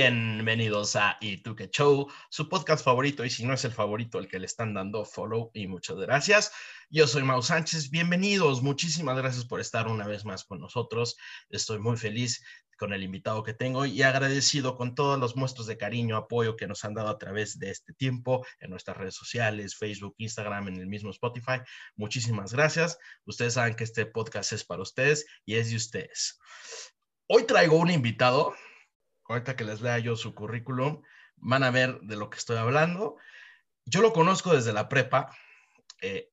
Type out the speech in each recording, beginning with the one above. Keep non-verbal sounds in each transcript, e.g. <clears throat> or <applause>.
Bienvenidos a Y show, su podcast favorito y si no es el favorito, el que le están dando follow y muchas gracias. Yo soy Mau Sánchez, bienvenidos, muchísimas gracias por estar una vez más con nosotros. Estoy muy feliz con el invitado que tengo y agradecido con todos los muestros de cariño, apoyo que nos han dado a través de este tiempo en nuestras redes sociales, Facebook, Instagram, en el mismo Spotify. Muchísimas gracias. Ustedes saben que este podcast es para ustedes y es de ustedes. Hoy traigo un invitado ahorita que les lea yo su currículum, van a ver de lo que estoy hablando. Yo lo conozco desde la prepa. Eh,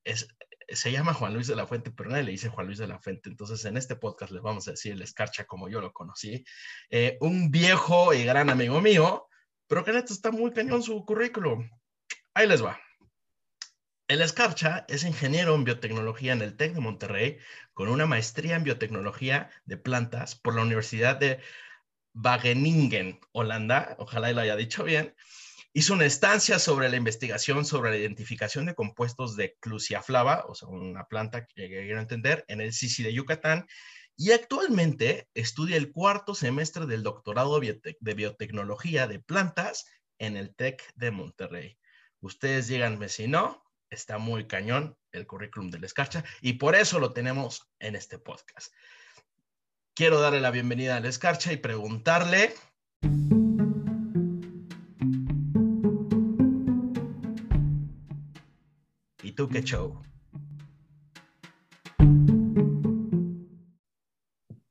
se llama Juan Luis de la Fuente, pero nadie le dice Juan Luis de la Fuente. Entonces, en este podcast les vamos a decir el escarcha como yo lo conocí. Eh, un viejo y gran amigo mío, pero que neta está muy cañón su currículum. Ahí les va. El Escarcha es ingeniero en biotecnología en el TEC de Monterrey, con una maestría en biotecnología de plantas por la Universidad de Wageningen, Holanda, ojalá lo haya dicho bien, hizo una estancia sobre la investigación sobre la identificación de compuestos de Clusiaflava, o sea, una planta que quiero entender, en el Sisi de Yucatán, y actualmente estudia el cuarto semestre del doctorado de biotecnología de plantas en el TEC de Monterrey. Ustedes díganme si no, está muy cañón el currículum del Escarcha y por eso lo tenemos en este podcast quiero darle la bienvenida al Escarcha y preguntarle. ¿Y tú qué show?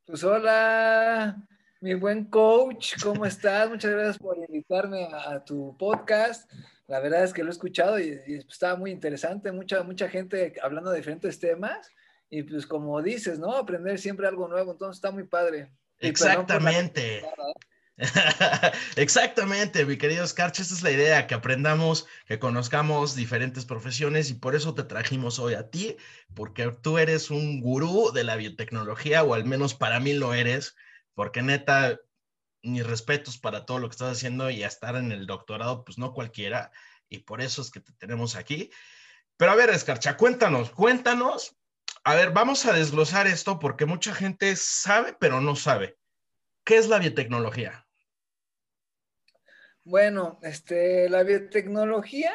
Pues hola, mi buen coach, ¿cómo estás? Muchas gracias por invitarme a, tu podcast. La verdad es que lo he escuchado y, y, estaba muy interesante, mucha, mucha gente hablando de diferentes temas y pues como dices, ¿no? Aprender siempre algo nuevo, entonces está muy padre. Exactamente. ¿eh? <laughs> Exactamente, mi querido Scarch, esta es la idea, que aprendamos, que conozcamos diferentes profesiones y por eso te trajimos hoy a ti, porque tú eres un gurú de la biotecnología, o al menos para mí lo eres, porque neta, mis respetos para todo lo que estás haciendo y a estar en el doctorado, pues no cualquiera, y por eso es que te tenemos aquí. Pero a ver, Escarcha, cuéntanos, cuéntanos a ver, vamos a desglosar esto porque mucha gente sabe, pero no sabe. ¿Qué es la biotecnología? Bueno, este, la biotecnología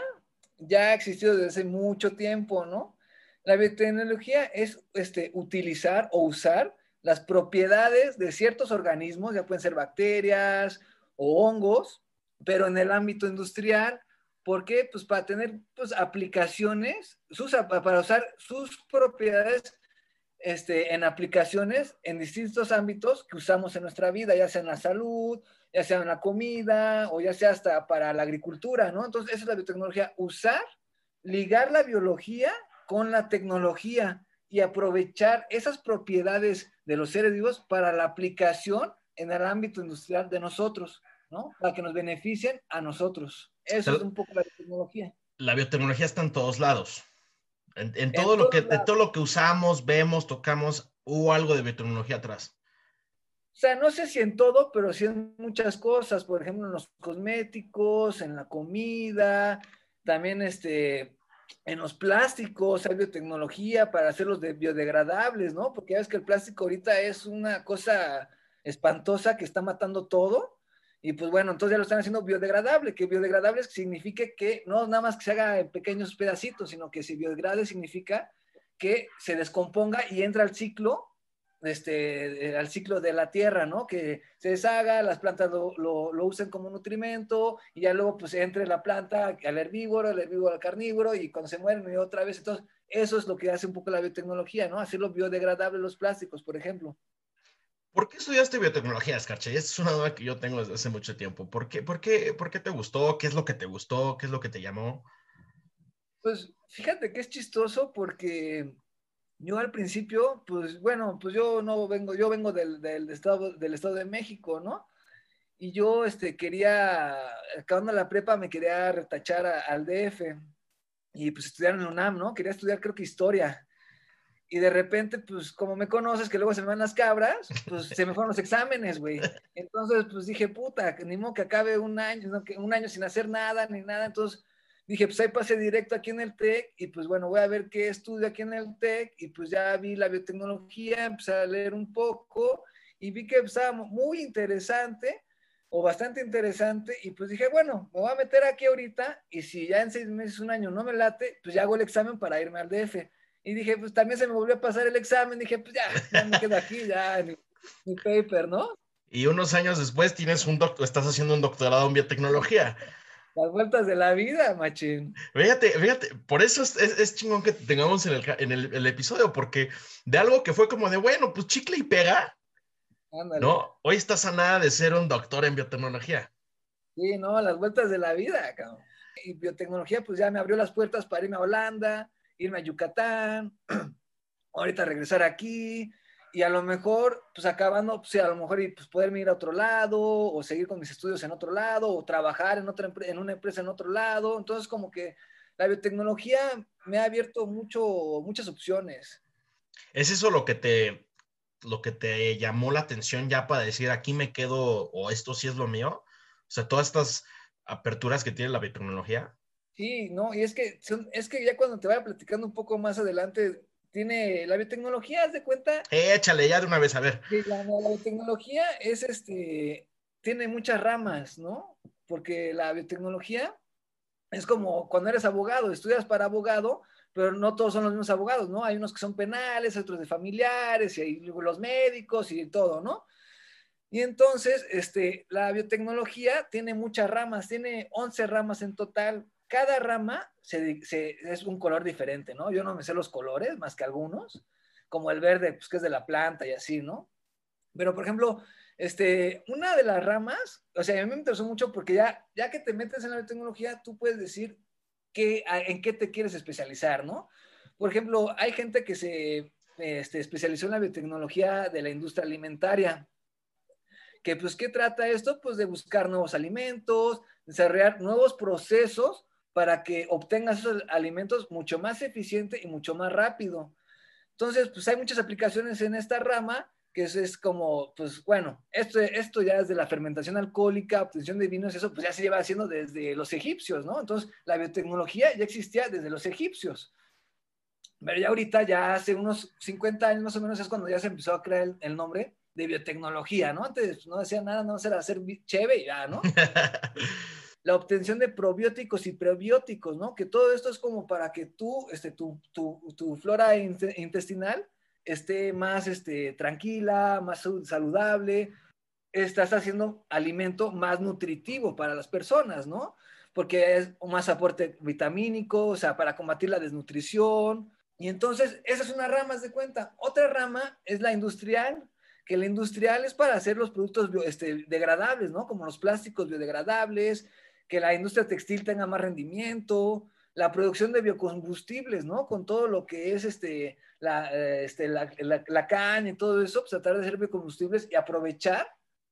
ya ha existido desde hace mucho tiempo, ¿no? La biotecnología es este, utilizar o usar las propiedades de ciertos organismos, ya pueden ser bacterias o hongos, pero en el ámbito industrial ¿Por qué? Pues para tener pues, aplicaciones, sus, para usar sus propiedades este, en aplicaciones en distintos ámbitos que usamos en nuestra vida, ya sea en la salud, ya sea en la comida o ya sea hasta para la agricultura, ¿no? Entonces, esa es la biotecnología, usar, ligar la biología con la tecnología y aprovechar esas propiedades de los seres vivos para la aplicación en el ámbito industrial de nosotros, ¿no? Para que nos beneficien a nosotros. Eso es un poco la biotecnología. La biotecnología está en todos lados. En, todo, lo que, todo lo que usamos, vemos, tocamos, hubo algo de biotecnología atrás. O sea, no sé si en todo, pero sí en muchas cosas. Por ejemplo, en los cosméticos, en la comida, también este, en los plásticos hay biotecnología para hacerlos de biodegradables, ¿no? Porque ya ves que el plástico ahorita es una cosa espantosa que está matando todo. Y pues bueno, entonces ya lo están haciendo biodegradable, que biodegradable significa que no nada más que se haga en pequeños pedacitos, sino que si biodegrade significa que se descomponga y entra al ciclo, este, al ciclo de la tierra, ¿no? Que se deshaga, las plantas lo, lo, usen como nutrimento y ya luego pues entre la planta al herbívoro, el herbívoro al carnívoro y cuando se mueren y otra vez, entonces eso es lo que hace un poco la biotecnología, ¿no? Hacerlo biodegradable los plásticos, por ejemplo. ¿Por qué estudiaste biotecnología, Escarcha? Y esta es una duda que yo tengo desde hace mucho tiempo. ¿Por qué, por, qué, ¿Por qué te gustó? ¿Qué es lo que te gustó? ¿Qué es lo que te llamó? Pues fíjate que es chistoso porque yo al principio, pues bueno, pues yo no vengo, yo vengo del, estado, del Estado de México, ¿no? Y yo este, quería, acabando la prepa, me quería retachar al DF y pues estudiar en UNAM, ¿no? Quería estudiar creo que historia y de repente, pues como me conoces, que luego se me van las cabras, pues se me fueron los exámenes, güey. Entonces, pues dije, puta, ni modo que acabe un año, un año sin hacer nada, ni nada. Entonces dije, pues ahí pasé directo aquí en el TEC y pues bueno, voy a ver qué estudio aquí en el TEC y pues ya vi la biotecnología, empecé a leer un poco y vi que estaba muy interesante, o bastante interesante y pues dije, bueno, me voy a meter aquí ahorita y si ya en seis meses, un año no me late, pues ya hago el examen para irme al DF. Y dije, pues también se me volvió a pasar el examen, dije, pues ya, ya me quedo aquí, ya, mi, paper, ¿no? Y unos años después tienes un doctor, estás haciendo un doctorado en biotecnología. Las vueltas de la vida, machín. Fíjate, fíjate, por eso es, es, chingón que tengamos en, el, en el, el, episodio, porque de algo que fue como de, bueno, pues chicle y pega, no, hoy estás a nada de ser un doctor en biotecnología. Sí, no, las vueltas de la vida, cabrón. Y biotecnología, pues ya me abrió las puertas para irme a Holanda, irme a Yucatán, <clears throat> ahorita regresar aquí, y a lo mejor, pues acabando, pues a lo mejor pues, poderme ir a otro lado, o seguir con mis estudios en otro lado, o trabajar en, otra, en una empresa en otro lado. Entonces, como que la biotecnología me ha abierto mucho, muchas opciones. ¿Es eso lo que te, lo que te llamó la atención ya para decir aquí me quedo o esto sí es lo mío? O sea, todas estas aperturas que tiene la biotecnología. Sí, no, y es que, es que ya cuando te vaya platicando un poco más adelante, tiene la biotecnología, haz de cuenta. Échale ya de una vez, a ver. La, la biotecnología es este, tiene muchas ramas, ¿no? Porque la biotecnología es como cuando eres abogado, estudias para abogado, pero no todos son los mismos abogados, ¿no? Hay unos que son penales, otros de familiares, y hay los médicos y todo, ¿no? Y entonces, este, la biotecnología tiene muchas ramas, tiene 11 ramas en total. Cada rama es un color diferente, ¿no? Yo no me sé los colores más que algunos, como el verde, pues que es de la planta y así, ¿no? Pero, por ejemplo, este, una de las ramas, o sea, a mí me interesó mucho porque ya, ya que te metes en la biotecnología, tú puedes decir en qué te quieres especializar, ¿no? Por ejemplo, hay gente que se este, especializó en la biotecnología de la industria alimentaria. Que pues, ¿qué trata esto? Pues de buscar nuevos alimentos, desarrollar nuevos procesos para que obtengas esos alimentos mucho más eficiente y mucho más rápido. Entonces, pues hay muchas aplicaciones en esta rama que es, como, pues bueno, esto, esto ya es de la fermentación alcohólica, obtención de vinos, eso pues ya se lleva haciendo desde los egipcios, ¿no? Entonces, la biotecnología ya existía desde los egipcios. Pero ya ahorita, ya hace unos 50 años más o menos, es cuando ya se empezó a crear el, nombre de biotecnología, ¿no? Antes no decía nada, no era hacer chévere ya, ¿no? <laughs> la obtención de probióticos y prebióticos, ¿no? Que todo esto es como para que tú, este, tu, tu, tu flora intestinal esté más este, tranquila, más saludable, estás haciendo alimento más nutritivo para las personas, ¿no? Porque es más aporte vitamínico, o sea, para combatir la desnutrición. Y entonces, esa es una rama, de cuenta. Otra rama es la industrial, que la industrial es para hacer los productos este, degradables, ¿no? Como los plásticos biodegradables, que la industria textil tenga más rendimiento, la producción de biocombustibles, ¿no? Con todo lo que es este, la, este, la, caña y todo eso, pues tratar de hacer biocombustibles y aprovechar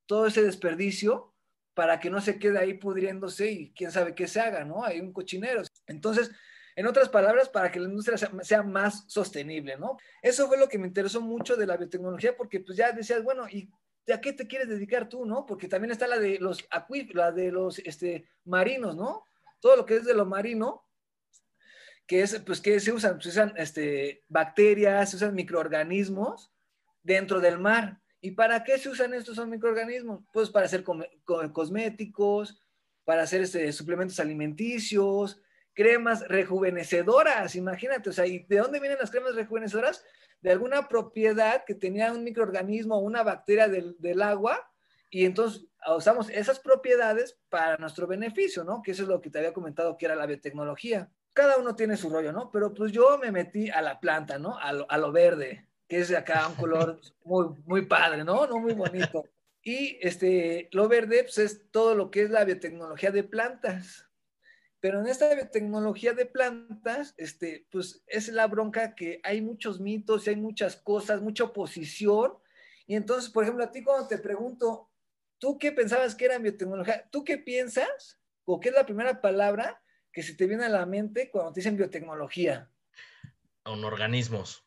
todo ese desperdicio para que no se quede ahí pudriéndose y quién sabe qué se haga, ¿no? Hay un cochinero. Entonces, en otras palabras, para que la industria sea, más sostenible, ¿no? Eso fue lo que me interesó mucho de la biotecnología, porque pues ya decías, bueno, ¿y a qué te quieres dedicar tú, no? Porque también está la de los acuíferos, la de los este, marinos, ¿no? Todo lo que es de lo marino, que es, pues, que se usan? Se usan este, bacterias, se usan microorganismos dentro del mar. ¿Y para qué se usan estos microorganismos? Pues para hacer cosméticos, para hacer este, suplementos alimenticios, cremas rejuvenecedoras, imagínate, o sea, ¿y de dónde vienen las cremas rejuvenecedoras? De alguna propiedad que tenía un microorganismo o una bacteria del, del agua, y entonces usamos esas propiedades para nuestro beneficio, ¿no? Que eso es lo que te había comentado que era la biotecnología cada uno tiene su rollo, ¿no? Pero pues yo me metí a la planta, ¿no? A lo, a lo verde, que es de acá un color <laughs> muy, muy padre, ¿no? No muy bonito. Y este, lo verde pues, es todo lo que es la biotecnología de plantas. Pero en esta biotecnología de plantas, este, pues es la bronca que hay muchos mitos y hay muchas cosas, mucha oposición. Y entonces, por ejemplo, a ti cuando te pregunto, ¿tú qué pensabas que era biotecnología? ¿Tú qué piensas? ¿O qué es la primera palabra que se te viene a la mente cuando te dicen biotecnología? Un organismos.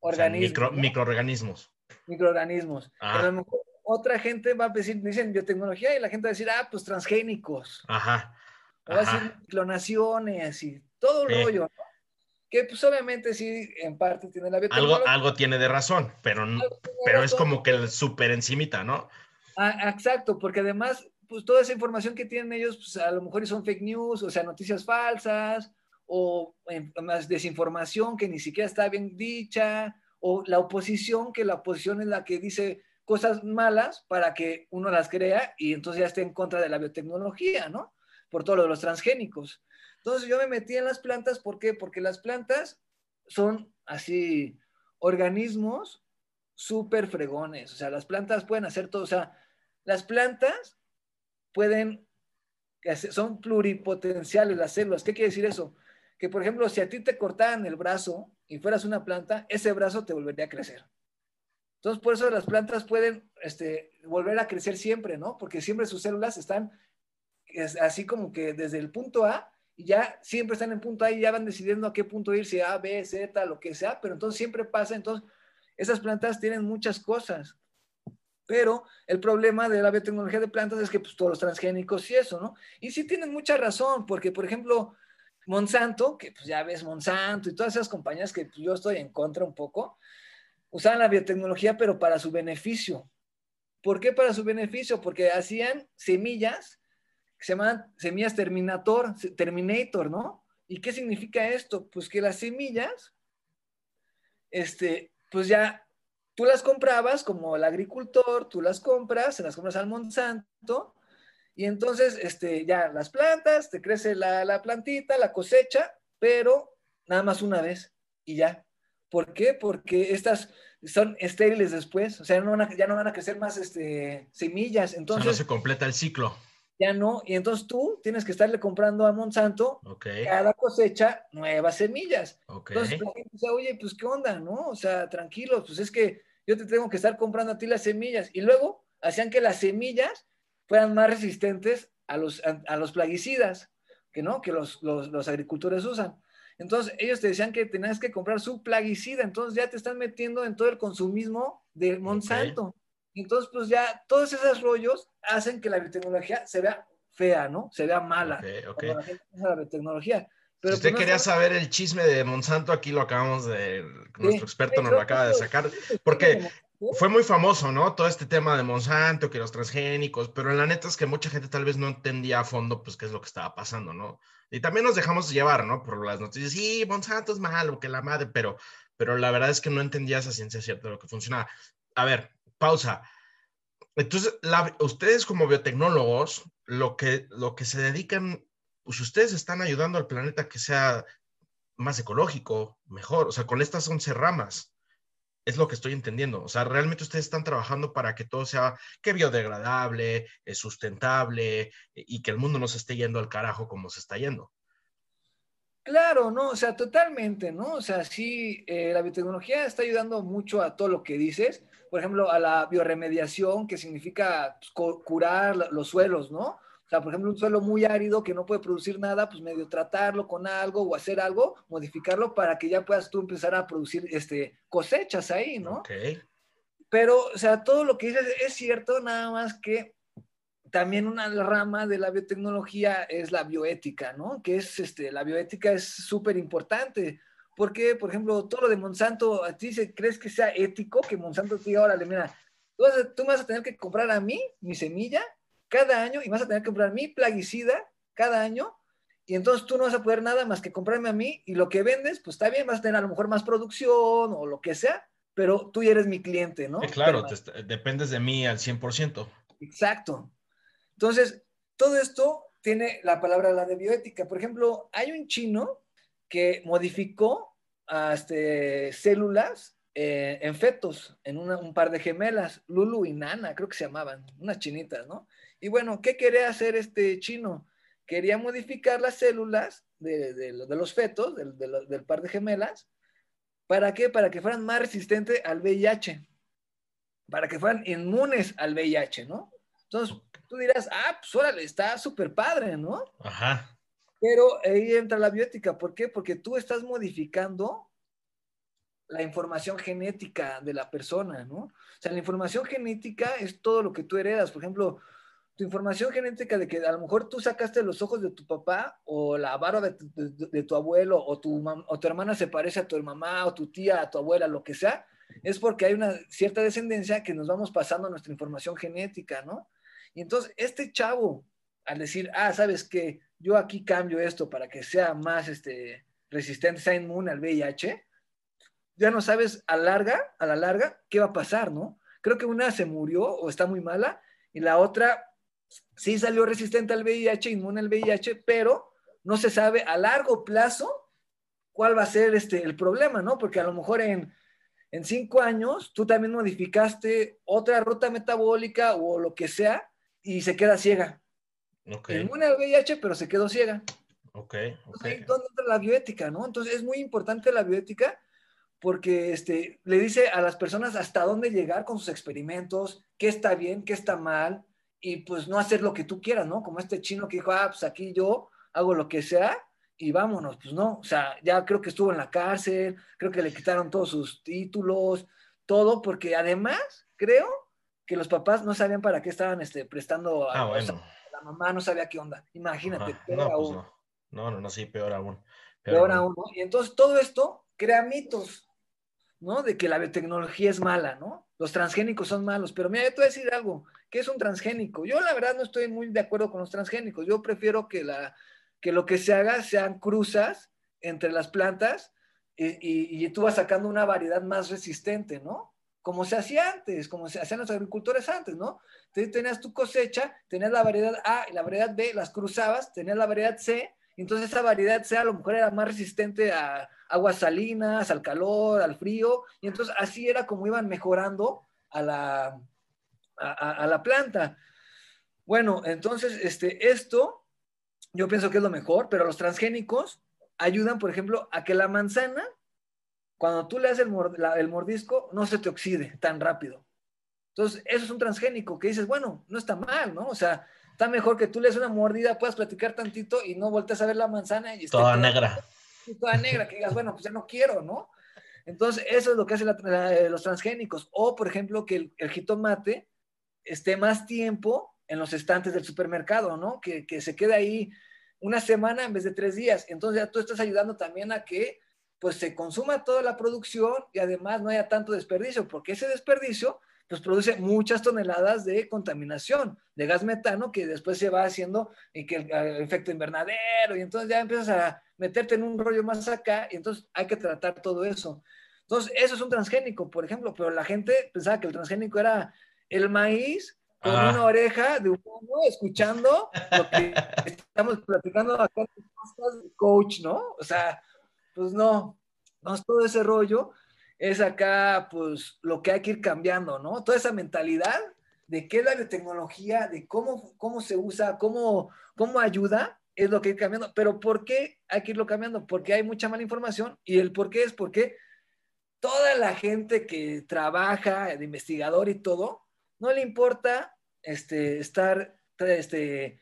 Organismos. Microorganismos. Microorganismos. Ah. a lo mejor otra gente va a decir, dicen biotecnología y la gente va a decir, ah, pues transgénicos. Ajá. A decir clonaciones y todo el rollo, Que pues obviamente sí, en parte tiene la biotecnología. Algo, algo tiene de razón, pero, pero es como que el súper encimita, ¿no? Ah, exacto, porque además pues toda esa información que tienen ellos, pues a lo mejor son fake news, o sea, noticias falsas, o más desinformación que ni siquiera está bien dicha, o la oposición, que la oposición es la que dice cosas malas para que uno las crea y entonces ya esté en contra de la biotecnología, ¿no? Por todo lo de los transgénicos. Entonces yo me metí en las plantas, ¿por qué? Porque las plantas son así organismos súper fregones, o sea, las plantas pueden hacer todo, o sea, las plantas pueden, son pluripotenciales las células. ¿Qué quiere decir eso? Que, por ejemplo, si a ti te cortaran el brazo y fueras una planta, ese brazo te volvería a crecer. Entonces, por eso las plantas pueden este, volver a crecer siempre, ¿no? Porque siempre sus células están así como que desde el punto A ya siempre están en punto A y ya van decidiendo a qué punto ir, si A, B, Z, lo que sea, pero entonces siempre pasa, entonces esas plantas tienen muchas cosas. Pero el problema de la biotecnología de plantas es que pues, todos los transgénicos y eso, ¿no? Y sí tienen mucha razón, porque por ejemplo, Monsanto, que pues ya ves Monsanto y todas esas compañías que pues, yo estoy en contra un poco, usaban la biotecnología pero para su beneficio. ¿Por qué para su beneficio? Porque hacían semillas que se llaman semillas Terminator, Terminator, ¿no? ¿Y qué significa esto? Pues que las semillas, este, pues ya tú las comprabas como el agricultor, tú las compras, se las compras al Monsanto, y entonces este, ya las plantas, te crece la, la plantita, la cosecha, pero nada más una vez y ya. ¿Por qué? Porque estas son estériles después, o sea, no ya no van a crecer más este, semillas. Entonces, no se completa el ciclo. Ya no, y entonces tú tienes que estarle comprando a Monsanto cada cosecha nuevas semillas. Entonces la gente dice, oye, pues qué onda, ¿no? O sea, tranquilo, pues es que yo te tengo que estar comprando a ti las semillas. Y luego hacían que las semillas fueran más resistentes a los, a, los plaguicidas, que no, que los, los, agricultores usan. Entonces, ellos te decían que tenías que comprar su plaguicida, entonces ya te están metiendo en todo el consumismo de Monsanto. Entonces, pues ya todos esos rollos hacen que la biotecnología se vea fea, ¿no? Se vea mala. Ok, La gente la biotecnología si usted quería saber el chisme de Monsanto, aquí lo acabamos de, nuestro experto nos lo acaba de sacar, porque fue muy famoso, ¿no? Todo este tema de Monsanto, que los transgénicos, pero en la neta es que mucha gente tal vez no entendía a fondo, pues, qué es lo que estaba pasando, ¿no? Y también nos dejamos llevar, ¿no? Por las noticias, sí, Monsanto es malo, que la madre, pero, pero la verdad es que no entendía esa ciencia cierta de lo que funcionaba. A ver, pausa. Entonces, ustedes como biotecnólogos, lo que, lo que se dedican pues ustedes están ayudando al planeta que sea más ecológico, mejor, o sea, con estas 11 ramas. Es lo que estoy entendiendo. O sea, realmente ustedes están trabajando para que todo sea que biodegradable, eh, sustentable eh, y que el mundo no se esté yendo al carajo como se está yendo. Claro, no, o sea, totalmente, ¿no? O sea, sí, eh, la biotecnología está ayudando mucho a todo lo que dices. Por ejemplo, a la bioremediación, que significa pues, curar los suelos, ¿no? O sea, por ejemplo, un suelo muy árido que no puede producir nada, pues medio tratarlo con algo o hacer algo, modificarlo para que ya puedas tú empezar a producir este, cosechas ahí, ¿no? Pero, o sea, todo lo que dices es cierto, nada más que también una rama de la biotecnología es la bioética, ¿no? Que es, este, la bioética es súper importante. Porque, por ejemplo, todo lo de Monsanto, ¿a ti crees que sea ético que Monsanto te diga, órale, mira, tú, tú me vas a tener que comprar a mí mi semilla cada año y vas a tener que comprar mi plaguicida cada año y entonces tú no vas a poder nada más que comprarme a mí y lo que vendes, pues está bien, vas a tener a lo mejor más producción o lo que sea, pero tú ya eres mi cliente, ¿no? claro, dependes de mí al 100%. Exacto. Entonces, todo esto tiene la palabra la de bioética. Por ejemplo, hay un chino que modificó este, células eh, en fetos, en un par de gemelas, Lulu y Nana, creo que se llamaban, unas chinitas, ¿no? Y bueno, ¿qué quería hacer este chino? Quería modificar las células de, los fetos, del, par de gemelas. ¿Para qué? Para que fueran más resistentes al VIH. Para que fueran inmunes al VIH, ¿no? Entonces, tú dirás, ah, pues órale, está súper padre, ¿no? Ajá. Pero ahí entra la biótica. ¿Por qué? Porque tú estás modificando la información genética de la persona, ¿no? O sea, la información genética es todo lo que tú heredas. Por ejemplo, tu información genética de que a lo mejor tú sacaste los ojos de tu papá o la barba de, tu abuelo o tu, o tu hermana se parece a tu mamá o tu tía, a tu abuela, lo que sea, es porque hay una cierta descendencia que nos vamos pasando nuestra información genética, ¿no? Y entonces este chavo, al decir, ah, sabes que yo aquí cambio esto para que sea más este, resistente, sea inmune al VIH, ya no sabes a a la larga, qué va a pasar, ¿no? Creo que una se murió o está muy mala y la otra sí salió resistente al VIH, inmune al VIH, pero no se sabe a largo plazo cuál va a ser este, el problema, ¿no? Porque a lo mejor en cinco años tú también modificaste otra ruta metabólica o lo que sea y se queda ciega. Okay. Inmune al VIH, pero se quedó ciega. Ok, ok. ¿Dónde entra la bioética, no? Entonces es muy importante la bioética porque este, le dice a las personas hasta dónde llegar con sus experimentos, qué está bien, qué está mal, y pues no hacer lo que tú quieras, ¿no? Como este chino que dijo, ah, pues aquí yo hago lo que sea y vámonos, pues no, o sea, ya creo que estuvo en la cárcel, creo que le quitaron todos sus títulos, todo, porque además creo que los papás no sabían para qué estaban este, prestando a, ah, la mamá, no sabía qué onda, imagínate, peor no, pues no. no, no, sí, peor aún. Peor, aún, ¿no? Y entonces todo esto crea mitos, ¿no? De que la biotecnología es mala, ¿no? Los transgénicos son malos, pero mira, yo te voy a decir algo, ¿qué es un transgénico? Yo la verdad no estoy muy de acuerdo con los transgénicos, yo prefiero que, la, que lo que se haga sean cruzas entre las plantas y, tú vas sacando una variedad más resistente, ¿no? Como se hacía antes, como se hacían los agricultores antes, ¿no? Entonces tenías tu cosecha, tenías la variedad A y la variedad B, las cruzabas, tenías la variedad C, entonces esa variedad C a lo mejor era más resistente a, aguas salinas, al calor, al frío, y entonces así era como iban mejorando a la, a, la planta. Bueno, entonces este, esto yo pienso que es lo mejor, pero los transgénicos ayudan, por ejemplo, a que la manzana, cuando tú le haces el, el mordisco, no se te oxide tan rápido. Entonces, eso es un transgénico que dices, bueno, no está mal, ¿no? O sea, está mejor que tú le des una mordida, puedas platicar tantito y no voltees a ver la manzana y toda negra toda negra, que digas, bueno, pues ya no quiero, ¿no? Entonces, eso es lo que hacen eh, los transgénicos. O, por ejemplo, que el, jitomate esté más tiempo en los estantes del supermercado, ¿no? Que, que, se quede ahí una semana en vez de tres días. Entonces, ya tú estás ayudando también a que pues se consuma toda la producción y además no haya tanto desperdicio, porque ese desperdicio pues produce muchas toneladas de contaminación, de gas metano que después se va haciendo y que el, efecto invernadero y entonces ya empiezas a meterte en un rollo más acá y entonces hay que tratar todo eso. Entonces, eso es un transgénico, por ejemplo, pero la gente pensaba que el transgénico era el maíz con una oreja de humano escuchando lo que <laughs> estamos platicando acá en coach, ¿no? O sea, pues no, no es todo ese rollo es acá, pues, lo que hay que ir cambiando, ¿no? Toda esa mentalidad de qué es la biotecnología, de cómo, cómo se usa, cómo, cómo ayuda, es lo que hay que ir cambiando. Pero ¿por qué hay que irlo cambiando? Porque hay mucha mala información y el por qué es porque toda la gente que trabaja de investigador y todo, no le importa este, estar este,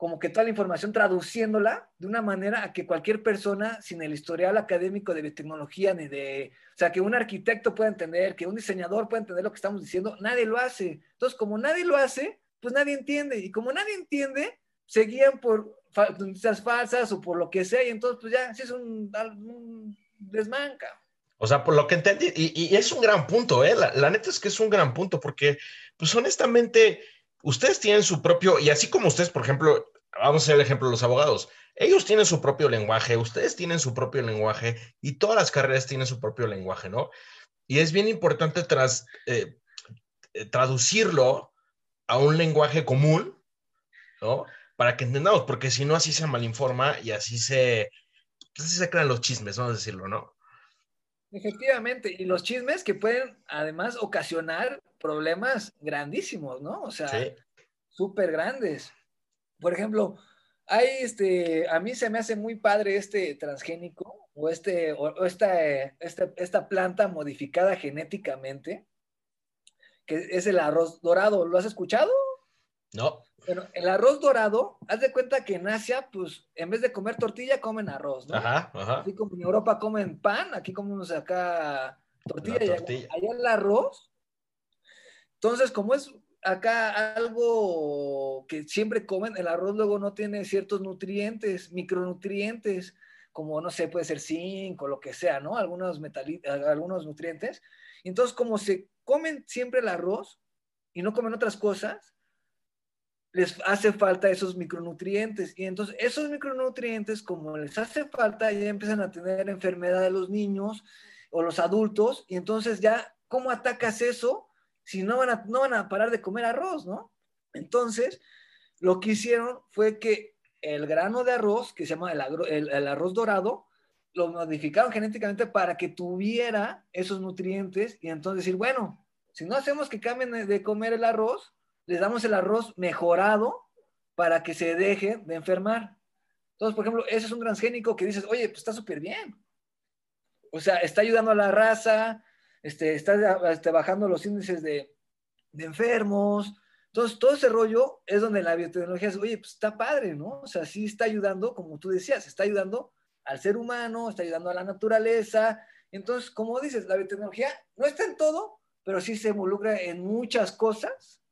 como que toda la información traduciéndola de una manera a que cualquier persona sin el historial académico de biotecnología ni de, o sea, que un arquitecto pueda entender, que un diseñador pueda entender lo que estamos diciendo, nadie lo hace. Entonces, como nadie lo hace, pues nadie entiende. Y como nadie entiende, se guían por noticias falsas o por lo que sea, y entonces, pues ya, sí es un, desmanca. O sea, por lo que entendí, y, es un gran punto, ¿eh? La, la, neta es que es un gran punto, porque, pues honestamente, ustedes tienen su propio, y así como ustedes, por ejemplo, vamos a hacer el ejemplo de los abogados, ellos tienen su propio lenguaje, ustedes tienen su propio lenguaje y todas las carreras tienen su propio lenguaje, ¿no? Y es bien importante tras, eh, eh, traducirlo a un lenguaje común, ¿no? Para que entendamos, porque si no, así se malinforma y así se, pues así se crean los chismes, vamos a decirlo, ¿no? Efectivamente, y los chismes que pueden además ocasionar problemas grandísimos, ¿no? O sea, súper grandes. Por ejemplo, hay este, a mí se me hace muy padre este transgénico o, este, o esta, esta, esta planta modificada genéticamente, que es el arroz dorado. ¿Lo has escuchado? No. Bueno, el arroz dorado, haz de cuenta que en Asia, pues, en vez de comer tortilla, comen arroz, ¿no? Ajá, ajá. Así como en Europa comen pan, aquí comemos acá tortilla, tortilla. Y allá, el arroz. Entonces, como es acá algo que siempre comen, el arroz luego no tiene ciertos nutrientes, micronutrientes, como, no sé, puede ser zinc o lo que sea, ¿no? Algunos, algunos nutrientes. Entonces, como se comen siempre el arroz y no comen otras cosas, les hace falta esos micronutrientes. Y entonces esos micronutrientes, como les hace falta, ya empiezan a tener enfermedad de los niños o los adultos. Y entonces ya, ¿cómo atacas eso si no van a, no van a parar de comer arroz, no? Entonces, lo que hicieron fue que el grano de arroz, que se llama el, arroz dorado, lo modificaron genéticamente para que tuviera esos nutrientes y entonces decir, bueno, si no hacemos que cambien de comer el arroz, les damos el arroz mejorado para que se deje de enfermar. Entonces, por ejemplo, ese es un transgénico que dices, oye, pues está súper bien. O sea, está ayudando a la raza, este, está este, bajando los índices de, de enfermos, entonces, todo ese rollo es donde la biotecnología es, oye, pues está padre, ¿no? O sea, sí está ayudando, como tú decías, está ayudando al ser humano, está ayudando a la naturaleza. Entonces, como dices, la biotecnología no está en todo, pero sí se involucra en muchas cosas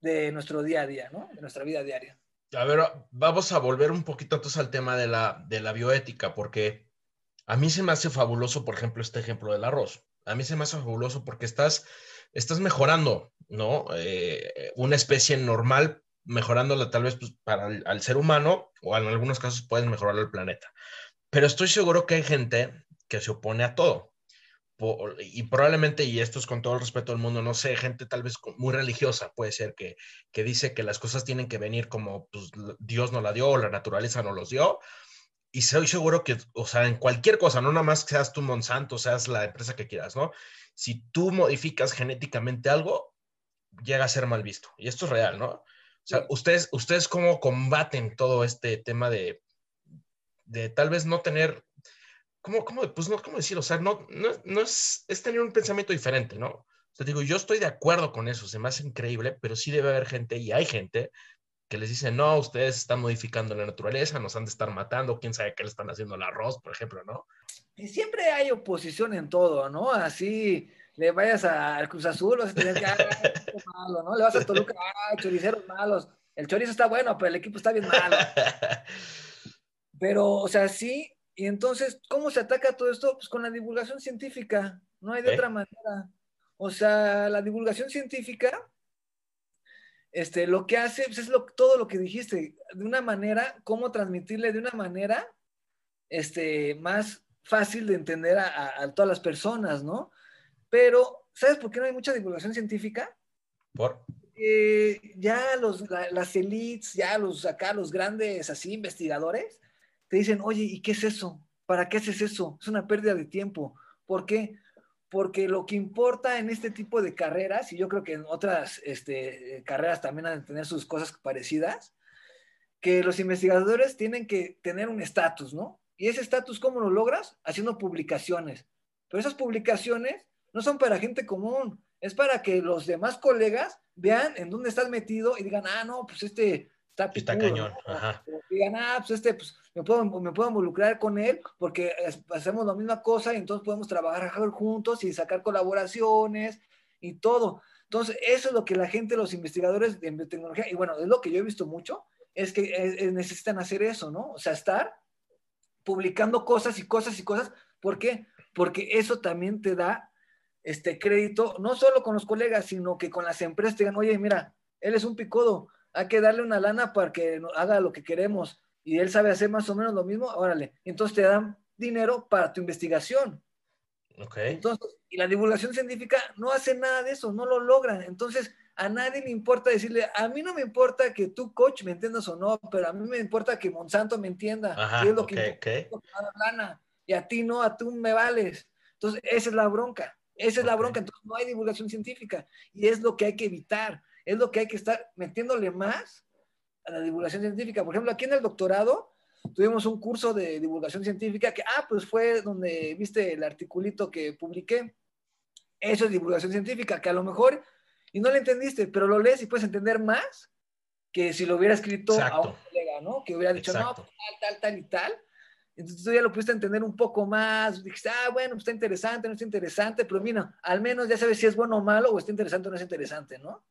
de nuestro día a día, ¿no? De nuestra vida diaria. A ver, vamos a volver un poquito entonces al tema de la, de la bioética, porque a mí se me hace fabuloso, por ejemplo, este ejemplo del arroz. A mí se me hace fabuloso porque estás estás mejorando, ¿no? Eh, una especie normal, mejorándola tal vez pues, para el ser humano o en algunos casos puedes mejorar el planeta. Pero estoy seguro que hay gente que se opone a todo. y probablemente, y esto es con todo el respeto del mundo, no sé, gente tal vez muy religiosa, puede ser que, que dice que las cosas tienen que venir como pues, Dios no la dio o la naturaleza no los dio. Y soy seguro que, o sea, en cualquier cosa, no nada más que seas tú Monsanto, seas la empresa que quieras, ¿no? si tú modificas genéticamente algo, llega a ser mal visto. Y esto es real, ¿no? O sea, ustedes, ustedes cómo combaten todo este tema de, de tal vez no tener, ¿cómo, cómo, pues no, ¿cómo decir? O sea, no, no, no es, es tener un pensamiento diferente, ¿no? O sea, digo, yo estoy de acuerdo con eso, se me hace increíble, pero sí debe haber gente, y hay gente, que les dice, no, ustedes están modificando la naturaleza, nos han de estar matando, quién sabe qué le están haciendo al arroz, por ejemplo, ¿no? Y siempre hay oposición en todo, ¿no? Así le vayas al Cruz Azul, vas a tener que, ah, malo, ¿no? Le vas a Toluca, ah, choriceros malos. El chorizo está bueno, pero el equipo está bien malo. <laughs> Pero, o sea, sí, y entonces, ¿cómo se ataca todo esto? Pues con la divulgación científica, no hay de otra manera. O sea, la divulgación científica, este, lo que hace pues, es lo, todo lo que dijiste, de una manera, cómo transmitirle de una manera este, más fácil de entender a, todas las personas, ¿no? Pero, ¿sabes por qué no hay mucha divulgación científica? ¿Por? ya los, las elites, ya los acá, los grandes así investigadores, te dicen, oye, ¿y qué es eso? ¿Para qué haces eso? Es una pérdida de tiempo. ¿Por qué? Porque lo que importa en este tipo de carreras, y yo creo que en otras este, carreras también han de tener sus cosas parecidas, que los investigadores tienen que tener un estatus, ¿no? ¿Y ese estatus cómo lo logras? Haciendo publicaciones. Pero esas publicaciones no son para gente común, es para que los demás colegas vean en dónde estás metido y digan, ah, no, pues este está Está cañón. Ajá. Digan, ah, pues este, pues me puedo, involucrar con él porque hacemos la misma cosa y entonces podemos trabajar juntos y sacar colaboraciones y todo. Entonces, eso es lo que la gente, los investigadores de biotecnología, y bueno, es lo que yo he visto mucho, es que eh, eh, necesitan hacer eso, ¿no? O sea, estar publicando cosas y cosas y cosas. ¿Por qué? Porque eso también te da este crédito, no solo con los colegas, sino que con las empresas te digan, oye, mira, él es un picodo, hay que darle una lana para que haga lo que queremos y él sabe hacer más o menos lo mismo, órale. Entonces te dan dinero para tu investigación. Okay. Entonces, y la divulgación científica no hace nada de eso, no lo logran. Entonces, a nadie le importa decirle, a mí no me importa que tú, coach, me entiendas o no, pero a mí me importa que Monsanto me entienda. y es lo que Y a ti no, a tú me vales. Entonces, esa es la bronca. Esa es la bronca. Entonces, no hay divulgación científica. Y es lo que hay que evitar. Es lo que hay que estar metiéndole más a la divulgación científica. Por ejemplo, aquí en el doctorado tuvimos un curso de divulgación científica que, ah, pues fue donde viste el articulito que publiqué. Eso es divulgación científica, que a lo mejor y no lo entendiste, pero lo lees y puedes entender más que si lo hubiera escrito a un colega, ¿no? Que hubiera dicho, no, pues, tal, tal, tal y tal. Entonces tú ya lo pudiste entender un poco más, dijiste, ah, bueno, pues, está interesante, no está interesante, pero mira, al menos ya sabes si es bueno o malo, o está interesante o no es interesante, ¿no?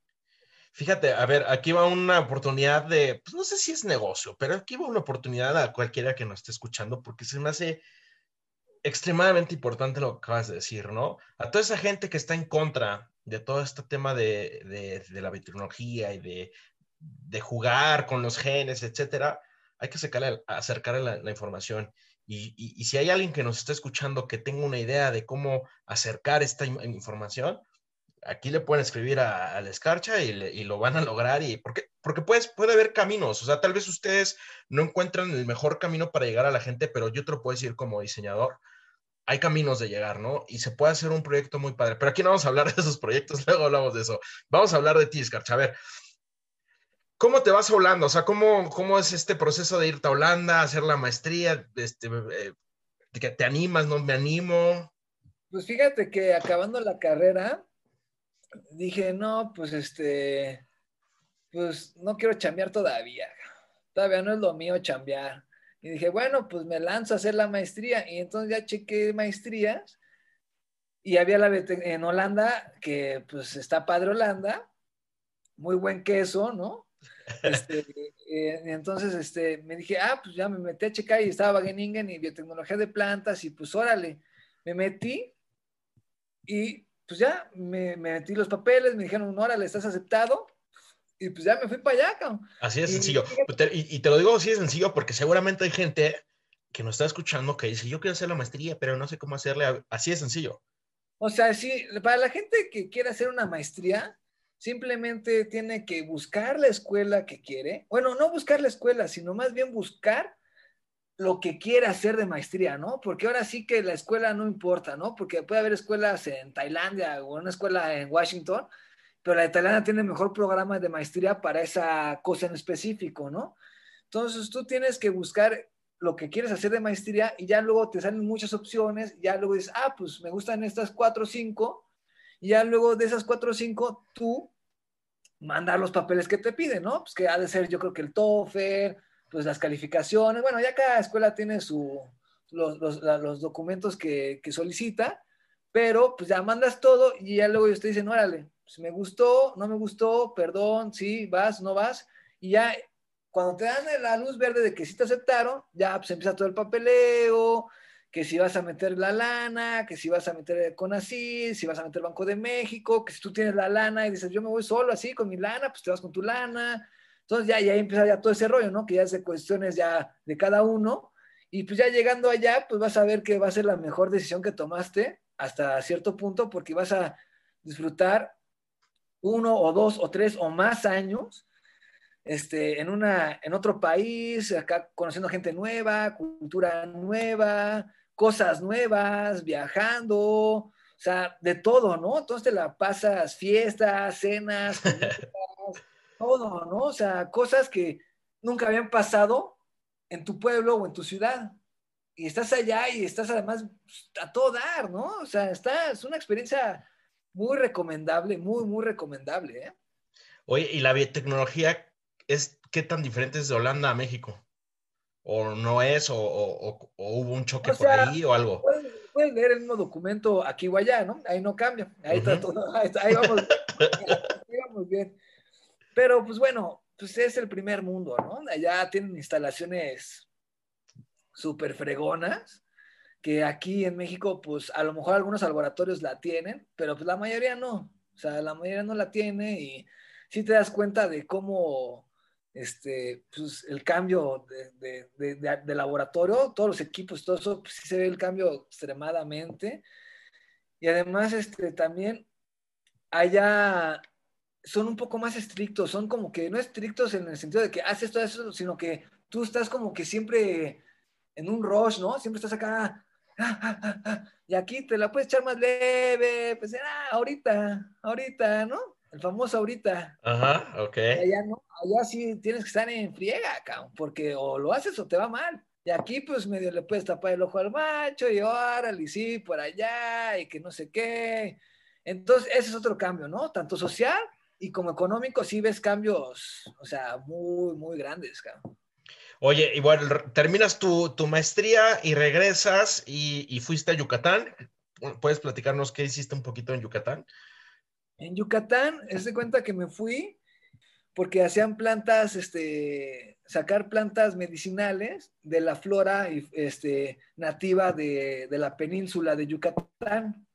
Fíjate, a ver, aquí va una oportunidad de, pues no sé si es negocio, pero aquí va una oportunidad a cualquiera que nos esté escuchando, porque se me hace extremadamente importante lo que acabas de decir, ¿no? A toda esa gente que está en contra de todo este tema de, de, la biotecnología y de de jugar con los genes, etcétera, hay que acercarle, acercarle la, la información. Y, y, si hay alguien que nos está escuchando que tenga una idea de cómo acercar esta información, aquí le pueden escribir a, la escarcha y, y, lo van a lograr. Y porque, porque puedes, puede haber caminos, o sea, tal vez ustedes no encuentran el mejor camino para llegar a la gente, pero yo te lo puedo decir como diseñador, hay caminos de llegar, ¿no? Y se puede hacer un proyecto muy padre. Pero aquí no vamos a hablar de esos proyectos, <laughs> luego hablamos de eso. Vamos a hablar de ti, Escarcha. A ver, ¿cómo te vas a Holanda? O sea, ¿cómo, cómo es este proceso de irte a Holanda, hacer la maestría? Este, eh, ¿Te animas, no me animo? Pues fíjate que acabando la carrera, dije, no, pues este, pues no quiero chambear todavía. Todavía no es lo mío chambear. Y dije, bueno, pues me lanzo a hacer la maestría. Y entonces ya chequé maestrías y había la en Holanda, que pues está padre Holanda, muy buen queso, ¿no? <laughs> Este, eh, entonces este, me dije, ah, pues ya me metí a checar y estaba Wageningen y biotecnología de plantas y pues órale, me metí y pues ya me, me metí los papeles, me dijeron, órale, estás aceptado y pues ya me fui para allá, cabrón. Así de sencillo. Y, te lo digo así de sencillo porque seguramente hay gente que nos está escuchando que dice, yo quiero hacer la maestría, pero no sé cómo hacerle. Así de sencillo. O sea, sí, para la gente que quiere hacer una maestría, simplemente tiene que buscar la escuela que quiere. Bueno, no buscar la escuela, sino más bien buscar lo que quiere hacer de maestría, ¿no? Porque ahora sí que la escuela no importa, ¿no? Porque puede haber escuelas en Tailandia o una escuela en Washington pero la italiana tiene mejor programa de maestría para esa cosa en específico, ¿no? Entonces tú tienes que buscar lo que quieres hacer de maestría y ya luego te salen muchas opciones, ya luego dices, ah, pues me gustan estas cuatro o cinco, y ya luego de esas cuatro o cinco tú mandar los papeles que te piden, ¿no? Pues que ha de ser yo creo que el TOEFL, pues las calificaciones, bueno, ya cada escuela tiene su, los, los, los documentos que, que, solicita, pero pues ya mandas todo y ya luego ellos te dicen, órale, pues me gustó, no me gustó, perdón, sí, vas, no vas, y ya cuando te dan la luz verde de que sí te aceptaron, ya pues empieza todo el papeleo, que si vas a meter la lana, que si vas a meter con así, si vas a meter Banco de México, que si tú tienes la lana y dices, yo me voy solo así con mi lana, pues te vas con tu lana. Entonces ya, ya empieza ya todo ese rollo, ¿no? Que ya es de cuestiones ya de cada uno. Y pues ya llegando allá, pues vas a ver que va a ser la mejor decisión que tomaste hasta cierto punto, porque vas a disfrutar uno o dos o tres o más años este, en, una, en otro país, acá conociendo gente nueva, cultura nueva, cosas nuevas, viajando, o sea, de todo, ¿no? Entonces te la pasas fiestas, cenas, <laughs> todo, ¿no? O sea, cosas que nunca habían pasado en tu pueblo o en tu ciudad. Y estás allá y estás además a todo dar, ¿no? O sea, está, es una experiencia muy recomendable, muy, muy recomendable. ¿eh? Oye, ¿y la biotecnología es qué tan diferente es de Holanda a México? ¿O no es? ¿O, o, hubo un choque por ahí o algo? Puedes, leer el mismo documento aquí o allá, ¿no? Ahí no cambia. Ahí, está todo, ahí, vamos, ahí vamos bien. Pero pues bueno, pues es el primer mundo, ¿no? Allá tienen instalaciones súper fregonas que aquí en México, pues a lo mejor algunos laboratorios la tienen, pero pues la mayoría no. O sea, la mayoría no la tiene y sí te das cuenta de cómo este, pues, el cambio de, de, laboratorio, todos los equipos, todo eso, pues sí se ve el cambio extremadamente. Y además, este, también allá son un poco más estrictos, son como que no estrictos en el sentido de que haces todo eso, sino que tú estás como que siempre en un rush, ¿no? Siempre estás acá y aquí te la puedes echar más leve, pues ah, ahorita, ahorita, ¿no? El famoso ahorita. Ajá, ok. Allá no, allá sí tienes que estar en friega, cabrón, porque o lo haces o te va mal. Y aquí, pues medio le puedes tapar el ojo al macho y órale, sí, por allá, y que no sé qué. Entonces, ese es otro cambio, ¿no? Tanto social y como económico, sí ves cambios, o sea, muy, muy grandes, cabrón. Oye, igual terminas tu, maestría y regresas y, fuiste a Yucatán. ¿Puedes platicarnos qué hiciste un poquito en Yucatán? En Yucatán, es de cuenta que me fui porque hacían plantas, este, sacar plantas medicinales de la flora este, nativa de, la península de Yucatán.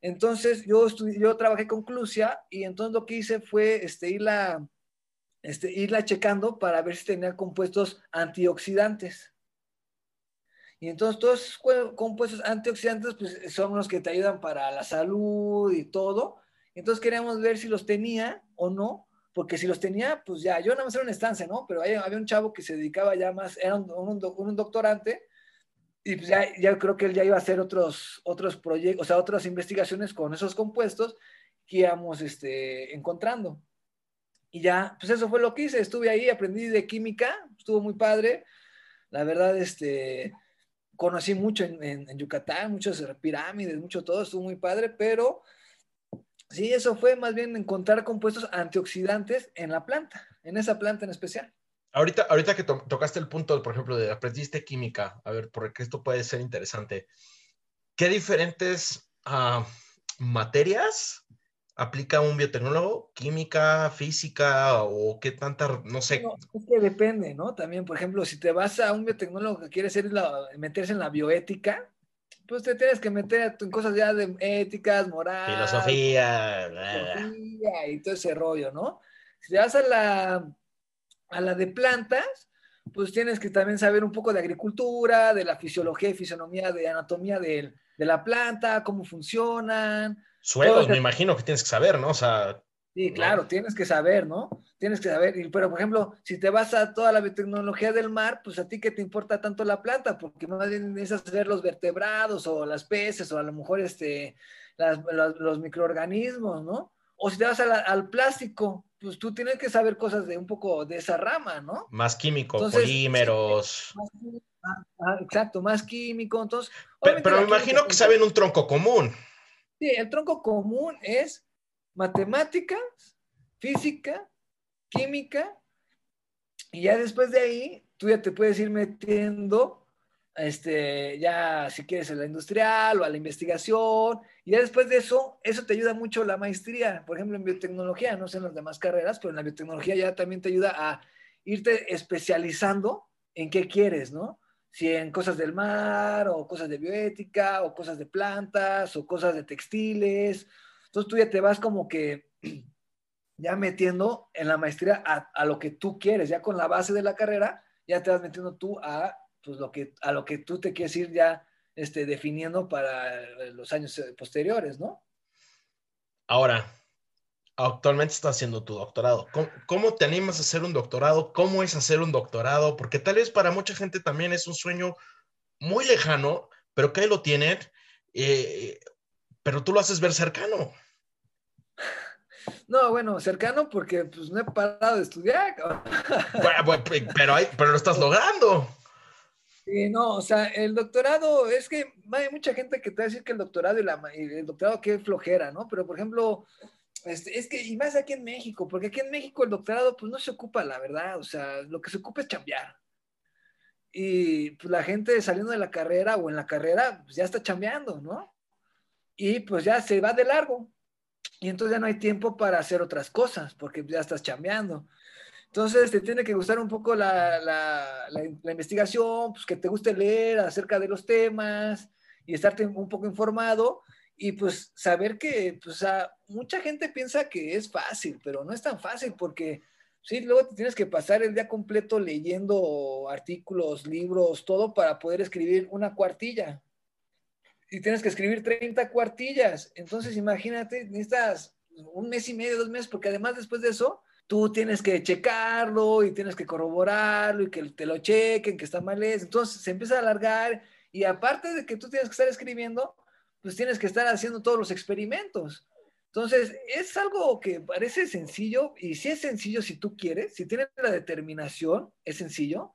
Entonces yo, yo trabajé con Clusia y entonces lo que hice fue este, ir a este, irla checando para ver si tenía compuestos antioxidantes. Y entonces todos esos compuestos antioxidantes pues, son los que te ayudan para la salud y todo. Entonces queríamos ver si los tenía o no, porque si los tenía, pues ya, yo nada más era una estancia, ¿no? Pero había, un chavo que se dedicaba ya más, era un, un, doctorante, y pues ya, creo que él ya iba a hacer otros, otros proyectos, o sea, otras investigaciones con esos compuestos que íbamos este, encontrando. Y ya, pues eso fue lo que hice, estuve ahí, aprendí de química, estuvo muy padre. La verdad, este, conocí mucho en, Yucatán, muchas pirámides, mucho todo, estuvo muy padre, pero sí, eso fue más bien encontrar compuestos antioxidantes en la planta, en esa planta en especial. Ahorita, ahorita que tocaste el punto, por ejemplo, de aprendiste química, a ver, porque esto puede ser interesante. ¿Qué diferentes uh, materias aplica un biotecnólogo? ¿Química, física o qué tanta, no sé? es que depende, ¿no? También, por ejemplo, si te vas a un biotecnólogo que quiere ser meterse en la bioética, pues te tienes que meter en cosas ya de éticas, moral. Filosofía. Filosofía y todo ese rollo, ¿no? Si te vas a la, a la de plantas, pues tienes que también saber un poco de agricultura, de la fisiología y fisionomía, de anatomía de, de la planta, cómo funcionan, Suelos, me imagino que tienes que saber, ¿no? O sea. Sí, claro, tienes que saber, ¿no? Tienes que saber. Pero, por ejemplo, si te vas a toda la biotecnología del mar, pues a ti que te importa tanto la planta, porque más bien necesitas ver los vertebrados o las peces o a lo mejor este, los, microorganismos, ¿no? O si te vas al plástico, pues tú tienes que saber cosas de un poco de esa rama, ¿no? Más químico, polímeros. Ah, ah, exacto, más químico. Entonces, pero, me imagino que saben un tronco común. Sí, el tronco común es matemáticas, física, química, y ya después de ahí, tú ya te puedes ir metiendo, este, ya si quieres a la industrial o a la investigación, y ya después de eso, eso te ayuda mucho la maestría, por ejemplo, en biotecnología, no sé en las demás carreras, pero en la biotecnología ya también te ayuda a irte especializando en qué quieres, ¿no? si en cosas del mar o cosas de bioética o cosas de plantas o cosas de textiles. Entonces tú ya te vas como que <clears throat> ya metiendo en la maestría a, lo que tú quieres, ya con la base de la carrera, ya te vas metiendo tú a, pues, lo, que, a lo que tú te quieres ir ya este, definiendo para los años eh, posteriores, ¿no? Ahora, actualmente estás haciendo tu doctorado. ¿Cómo, te animas a hacer un doctorado? ¿Cómo es hacer un doctorado? Porque tal vez para mucha gente también es un sueño muy lejano, pero que lo tienen, eh, pero tú lo haces ver cercano. <laughs> No, bueno, cercano porque pues no he parado de estudiar. pero, pero lo estás logrando. Sí, no, o sea, el doctorado, es que hay mucha gente que te va a decir que el doctorado y, la, y el doctorado qué flojera, ¿no? Pero, por ejemplo, este, es que, y más aquí en México, porque aquí en México el doctorado, pues no se ocupa, la verdad, o sea, lo que se ocupa es chambear. Y pues la gente saliendo de la carrera o en la carrera, pues ya está chambeando, ¿no? Y pues ya se va de largo. Y entonces ya no hay tiempo para hacer otras cosas, porque ya estás chambeando. Entonces te tiene que gustar un poco la, la, la investigación, pues que te guste leer acerca de los temas y estarte un poco informado y pues saber que, pues, mucha gente piensa que es fácil, pero no es tan fácil porque, sí, luego te tienes que pasar el día completo leyendo artículos, libros, todo para poder escribir una cuartilla. Y tienes que escribir 30 cuartillas. Entonces, imagínate, necesitas un mes y medio, dos meses, porque además después de eso, tú tienes que checarlo y tienes que corroborarlo y que te lo chequen, que está mal. Entonces, se empieza a alargar y aparte de que tú tienes que estar escribiendo, pues tienes que estar haciendo todos los experimentos. Entonces, es algo que parece sencillo, y si es sencillo si tú quieres, si tienes la determinación, es sencillo,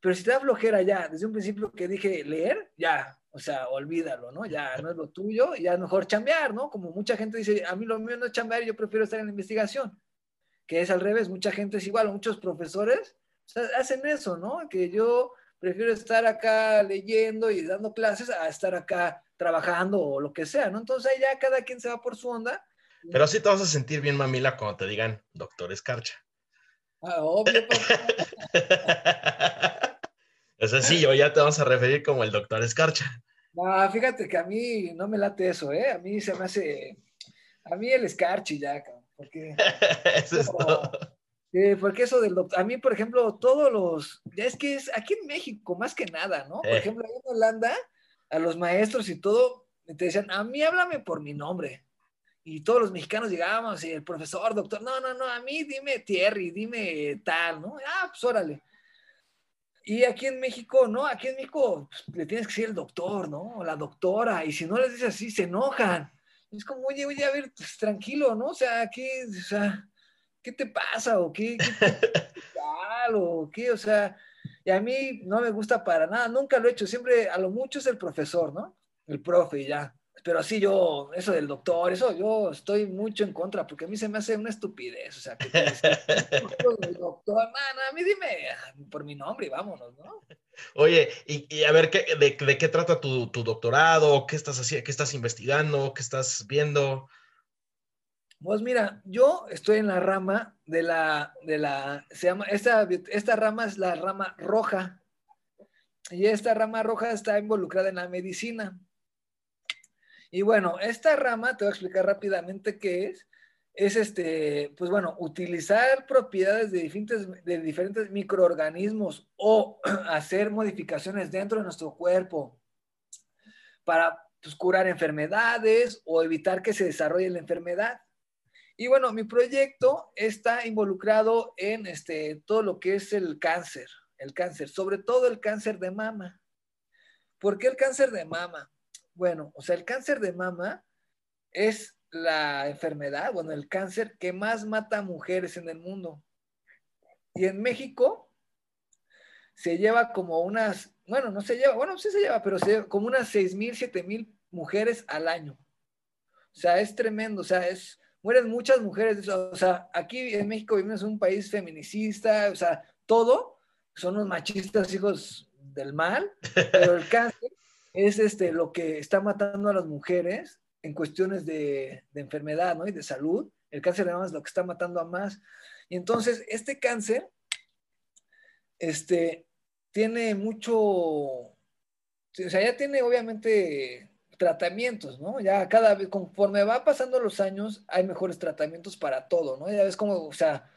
pero si te da flojera ya, desde un principio que dije leer, ya, o sea, olvídalo, ¿no? Ya no es lo tuyo, ya es mejor chambear, ¿no? Como mucha gente dice, a mí lo mío no es chambear, yo prefiero estar en la investigación, que es al revés, mucha gente es igual, muchos profesores hacen eso, ¿no? Que yo prefiero estar acá leyendo y dando clases a estar acá trabajando o lo que sea, ¿no? Entonces ahí ya cada quien se va por su onda. Pero sí te vas a sentir bien mamila cuando te digan doctor Escarcha. Ah, obvio. es <laughs> sencillo, ya te vamos a referir como el doctor Escarcha. No, fíjate que a mí no me late eso, ¿eh? A mí se me hace, a mí el Escarchi ya, porque... <laughs> eso es todo. Sí, porque eso del doctor, a mí, por ejemplo, todos los, ya es que es aquí en México, más que nada, ¿no? Por Eh. ejemplo, ahí en Holanda, a los maestros y todo, te decían, a mí háblame por mi nombre. Y todos los mexicanos llegábamos y el profesor, doctor, no, no, no, a mí dime Thierry, dime tal, ¿no? Ah, pues órale. Y aquí en México, ¿no? Aquí en México pues, le tienes que decir el doctor, ¿no? O la doctora. Y si no les dices así, se enojan. Es como, oye, oye, a ver, pues, tranquilo, ¿no? O sea, ¿qué, o sea, ¿qué te pasa? ¿O qué, qué tal? <laughs> ¿O qué? O sea, y a mí no me gusta para nada. Nunca lo he hecho. Siempre, a lo mucho es el profesor, ¿no? El profe ya. Pero así yo, eso del doctor, eso yo estoy mucho en contra, porque a mí se me hace una estupidez. O sea, que el doctor, no, no, a mí dime por mi nombre y vámonos, ¿no? Oye, y, y a ver, ¿qué, de, de qué trata tu, tu doctorado? ¿Qué estás haciendo? ¿Qué estás investigando? ¿Qué estás viendo? Pues mira, yo estoy en la rama de la, de la, se llama, esta, esta rama es la rama roja. Y esta rama roja está involucrada en la medicina. Y bueno, esta rama, te voy a explicar rápidamente qué es. Es este, pues bueno, utilizar propiedades de diferentes, de diferentes microorganismos o <clears throat> hacer modificaciones dentro de nuestro cuerpo para pues, curar enfermedades o evitar que se desarrolle la enfermedad. Y bueno, mi proyecto está involucrado en este, todo lo que es el cáncer, el cáncer, sobre todo el cáncer de mama. ¿Por qué el cáncer de mama? Bueno, o sea, el cáncer de mama es la enfermedad, bueno, el cáncer que más mata a mujeres en el mundo. Y en México se lleva como unas, bueno, no se lleva, bueno, sí se lleva, pero se lleva como unas 6 mil, 7 mil mujeres al año. O sea, es tremendo, o sea, es, mueren muchas mujeres. O sea, aquí en México vivimos en un país feminicista, o sea, todo, son los machistas hijos del mal, pero el cáncer es este, lo que está matando a las mujeres en cuestiones de, enfermedad ¿no? y de salud. El cáncer de es lo que está matando a más. Y entonces, este cáncer este, tiene mucho, o sea, ya tiene obviamente tratamientos, ¿no? Ya cada vez, conforme va pasando los años, hay mejores tratamientos para todo, ¿no? Ya ves como, o sea,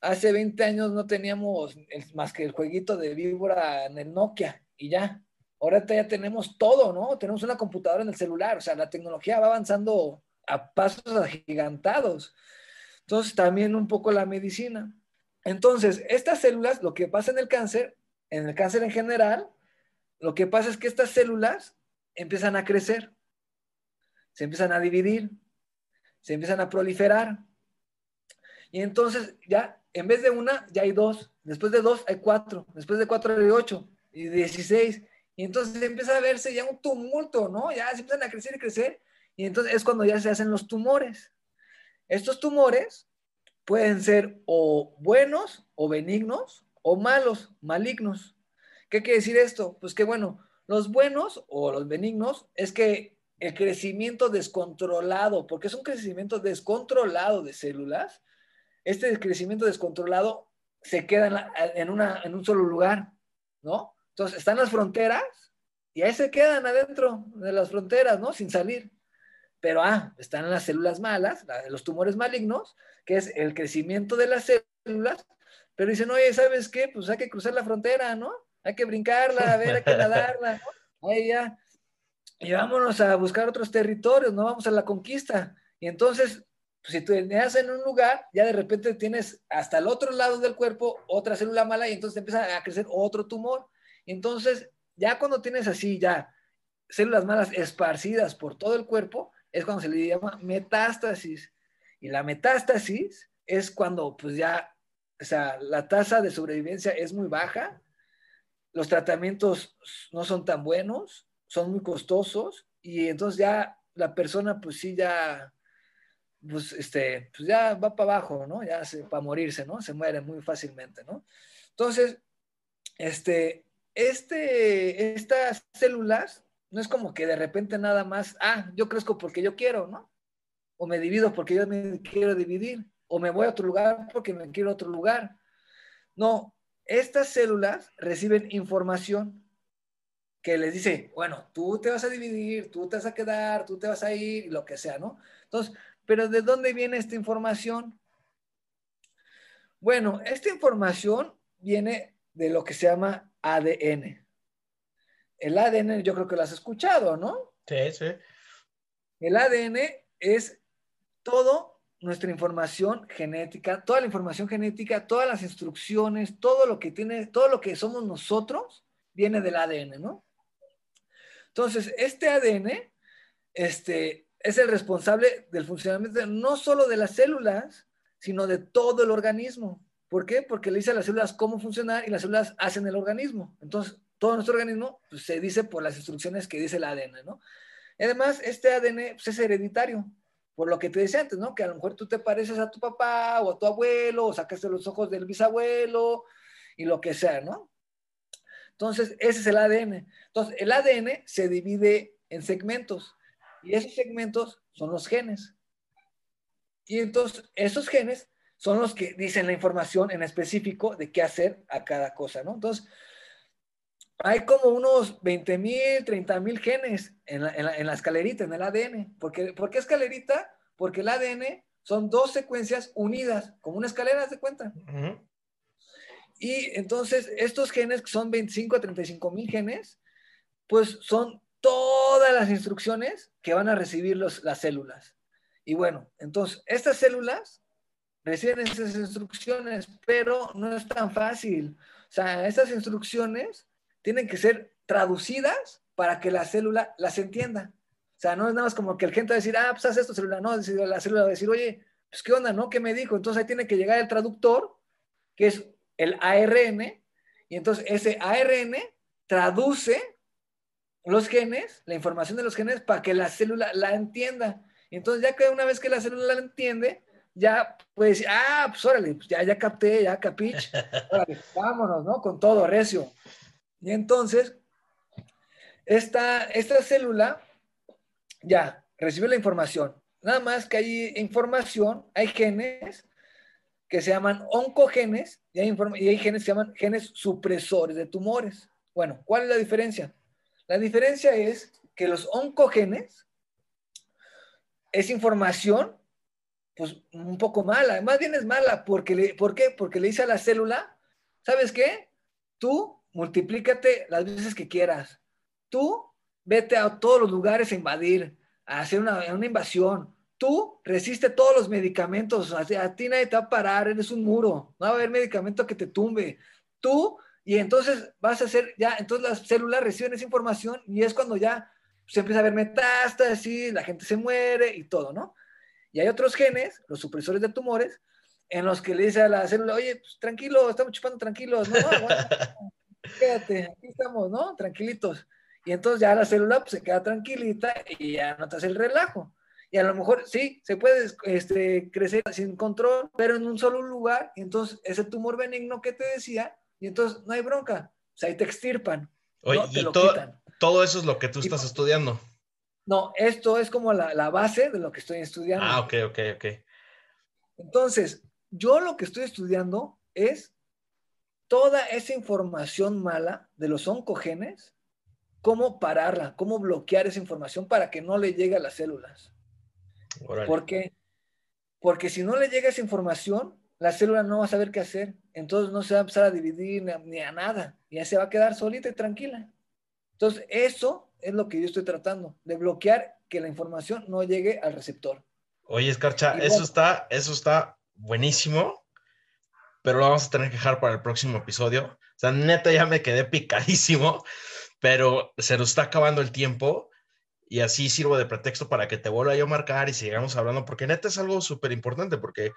hace 20 años no teníamos más que el jueguito de víbora en el Nokia y ya. Ahora ya tenemos todo, ¿no? Tenemos una computadora en el celular, o sea, la tecnología va avanzando a pasos agigantados. Entonces, también un poco la medicina. Entonces, estas células, lo que pasa en el cáncer, en el cáncer en general, lo que pasa es que estas células empiezan a crecer, se empiezan a dividir, se empiezan a proliferar. Y entonces ya, en vez de una, ya hay dos. Después de dos, hay cuatro. Después de cuatro, hay ocho. Y dieciséis. Y entonces empieza a verse ya un tumulto, ¿no? Ya se empiezan a crecer y crecer. Y entonces es cuando ya se hacen los tumores. Estos tumores pueden ser o buenos o benignos o malos, malignos. ¿Qué quiere decir esto? Pues que bueno, los buenos o los benignos es que el crecimiento descontrolado, porque es un crecimiento descontrolado de células, este crecimiento descontrolado se queda en, en un solo lugar, ¿no? Entonces están las fronteras y ahí se quedan adentro de las fronteras, ¿no? Sin salir. Pero, ah, están las células malas, los tumores malignos, que es el crecimiento de las células, pero dicen, oye, ¿sabes qué? Pues hay que cruzar la frontera, ¿no? Hay que brincarla, a ver, hay que nadarla. Ahí ya. Y vámonos a buscar otros territorios, no vamos a la conquista. Y entonces, pues, si tú tenías en un lugar, ya de repente tienes hasta el otro lado del cuerpo otra célula mala y entonces empieza a crecer otro tumor. Entonces, ya cuando tienes así, ya células malas esparcidas por todo el cuerpo, es cuando se le llama metástasis. Y la metástasis es cuando, pues ya, o sea, la tasa de sobrevivencia es muy baja, los tratamientos no son tan buenos, son muy costosos, y entonces ya la persona, pues sí, ya, pues, este, pues ya va para abajo, ¿no? Ya se, para morirse, ¿no? Se muere muy fácilmente, ¿no? Entonces, este, este, estas células no es como que de repente nada más, ah, yo crezco porque yo quiero, ¿no? O me divido porque yo me quiero dividir, o me voy a otro lugar porque me quiero a otro lugar. No, estas células reciben información que les dice, bueno, tú te vas a dividir, tú te vas a quedar, tú te vas a ir, lo que sea, ¿no? Entonces, pero ¿de dónde viene esta información? Bueno, esta información viene de lo que se llama ADN. El ADN yo creo que lo has escuchado, ¿no? Sí, sí. El ADN es todo nuestra información genética, toda la información genética, todas las instrucciones, todo lo que tiene, todo lo que somos nosotros viene del ADN, ¿no? Entonces, este ADN este, es el responsable del funcionamiento no solo de las células, sino de todo el organismo. ¿Por qué? Porque le dice a las células cómo funcionar y las células hacen el organismo. Entonces, todo nuestro organismo pues, se dice por las instrucciones que dice el ADN, ¿no? además, este ADN pues, es hereditario, por lo que te decía antes, ¿no? Que a lo mejor tú te pareces a tu papá o a tu abuelo, o sacaste los ojos del bisabuelo y lo que sea, ¿no? Entonces, ese es el ADN. Entonces, el ADN se divide en segmentos y esos segmentos son los genes. Y entonces, esos genes son los que dicen la información en específico de qué hacer a cada cosa, ¿no? Entonces, hay como unos 20 mil, 30 mil genes en la, escalerita, en el ADN. ¿Por qué, escalerita? Porque el ADN son dos secuencias unidas, como una escalera, ¿de cuenta? Y entonces, estos genes, que son 25 a 35 mil genes, pues son todas las instrucciones que van a recibir las células. Y bueno, entonces, estas células reciben esas instrucciones, pero no es tan fácil. O sea, estas instrucciones tienen que ser traducidas para que la célula las entienda. O sea, no es nada más como que el gente va a decir, ah, pues haz esto, célula. No, la célula va a decir, oye, pues qué onda, ¿no? ¿Qué me dijo? Entonces ahí tiene que llegar el traductor, que es el ARN, y entonces ese ARN traduce los genes, la información de los genes, para que la célula la entienda. Entonces ya que una vez que la célula la entiende, ya puede decir, ah, pues órale, pues ya, ya capté, ya capich, <laughs> órale, vámonos, ¿no? Con todo, recio. Y entonces, esta, esta célula ya recibe la información. Nada más que hay información, hay genes que se llaman oncogenes y hay, y hay genes que se llaman genes supresores de tumores. Bueno, ¿cuál es la diferencia? La diferencia es que los oncogenes es información pues un poco mala, más bien es mala, porque le, ¿por qué? Porque le dice a la célula, ¿sabes qué? Tú multiplícate las veces que quieras. Tú vete a todos los lugares a invadir, a hacer una, invasión. Tú resiste todos los medicamentos, a, a ti nadie te va a parar, eres un muro, no va a haber medicamento que te tumbe. Tú, y entonces vas a hacer, ya, entonces las células reciben esa información y es cuando ya se empieza a ver metástasis, la gente se muere y todo, ¿no? Y hay otros genes, los supresores de tumores, en los que le dice a la célula, oye, pues tranquilo, estamos chupando tranquilos, no, <laughs> quédate, aquí estamos, ¿no? Tranquilitos. Y entonces ya la célula pues, se queda tranquilita y ya notas el relajo. Y a lo mejor sí, se puede este, crecer sin control, pero en un solo lugar, y entonces ese tumor benigno que te decía, y entonces no hay bronca, o sea, ahí te extirpan. Oye, y todo, eso es lo que tú estás estudiando. No, esto es como la, la, base de lo que estoy estudiando. Ah, ok, ok, ok. Entonces, yo lo que estoy estudiando es toda esa información mala de los oncogenes, cómo pararla, cómo bloquear esa información para que no le llegue a las células. ¿Por qué? Porque si no le llega esa información, la célula no va a saber qué hacer. Entonces no se va a empezar a dividir ni a, nada. Y ya se va a quedar solita y tranquila. Entonces, eso es lo que yo estoy tratando, de bloquear que la información no llegue al receptor. Oye, Escarcha, eso está, eso está buenísimo pero lo vamos a tener que dejar para el próximo episodio. O sea, neta ya me quedé picadísimo, pero se nos está acabando el tiempo y así sirvo de pretexto para que te vuelva yo a marcar y sigamos hablando, porque neta es algo súper importante, porque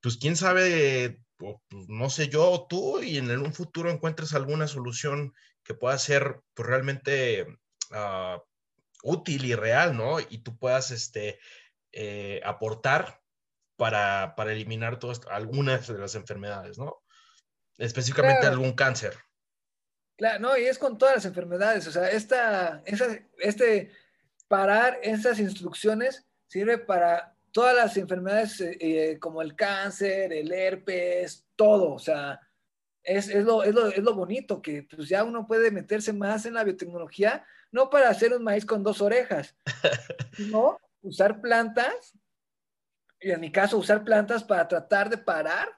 pues quién sabe, pues, no sé yo tú, y en un futuro encuentres alguna solución que pueda ser pues, realmente ah, útil y real, ¿no? Y tú puedas este, eh, aportar para, para eliminar todas, algunas de las enfermedades, ¿no? Específicamente algún cáncer. Claro, no, y es con todas las enfermedades, o sea, esta, este parar esas instrucciones sirve para todas las enfermedades eh, eh, como el cáncer, el herpes, todo, o sea, es, es, lo, es, lo, es, lo, bonito, que pues ya uno puede meterse más en la biotecnología, no para hacer un maíz con dos orejas, <laughs> sino usar plantas y en mi caso usar plantas para tratar de parar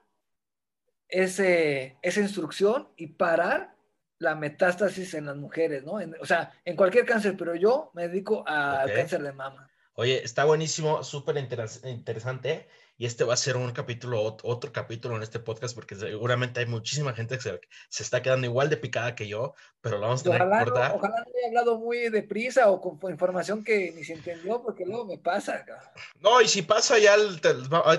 ese, esa instrucción y parar la metástasis en las mujeres, ¿no? o sea, en cualquier cáncer, pero yo me dedico al cáncer de mama. Oye, está buenísimo, súper interesante. Y este va a ser un capítulo, otro capítulo en este podcast, porque seguramente hay muchísima gente que se, está quedando igual de picada que yo, pero lo vamos a tener que cortar. ojalá no haya hablado muy deprisa o con información que ni se entendió, porque luego me pasa. No, y si pasa, ya ahorita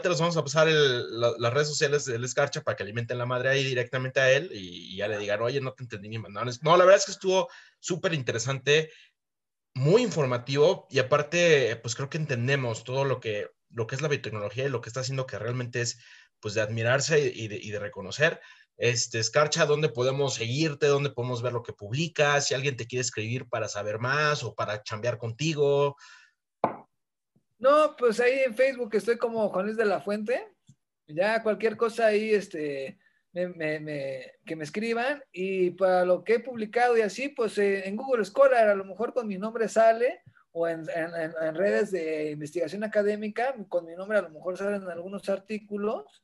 les vamos a pasar las redes sociales del Escarcha para que alimenten la madre ahí directamente a él y, ya le digan, oye, no te entendí ni mandaron. No, la verdad es que estuvo súper interesante muy informativo y aparte, pues creo que entendemos todo lo que, lo que es la biotecnología y lo que está haciendo que realmente es, pues, de admirarse y de, reconocer. Este, Escarcha, ¿dónde podemos seguirte? ¿Dónde podemos ver lo que publicas? Si alguien te quiere escribir para saber más o para chambear contigo. No, pues ahí en Facebook estoy como Juan Luis de la Fuente. Ya cualquier cosa ahí, este, que me escriban y para lo que he publicado y así, pues eh, en Google Scholar a lo mejor con mi nombre sale o en, redes de investigación académica con mi nombre a lo mejor salen algunos artículos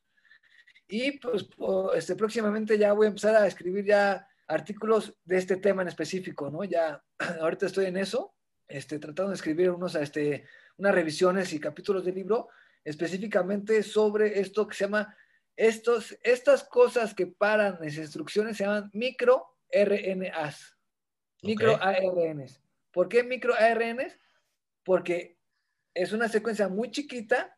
y pues este, próximamente ya voy a empezar a escribir ya artículos de este tema en específico, ¿no? Ya <clears throat> ahorita estoy en eso, este, tratando de escribir unos, este, unas revisiones y capítulos del libro específicamente sobre esto que se llama estos, estas cosas que paran las instrucciones se llaman microRNAs. MicroARNs. ¿Por qué microARNs? Porque es una secuencia muy chiquita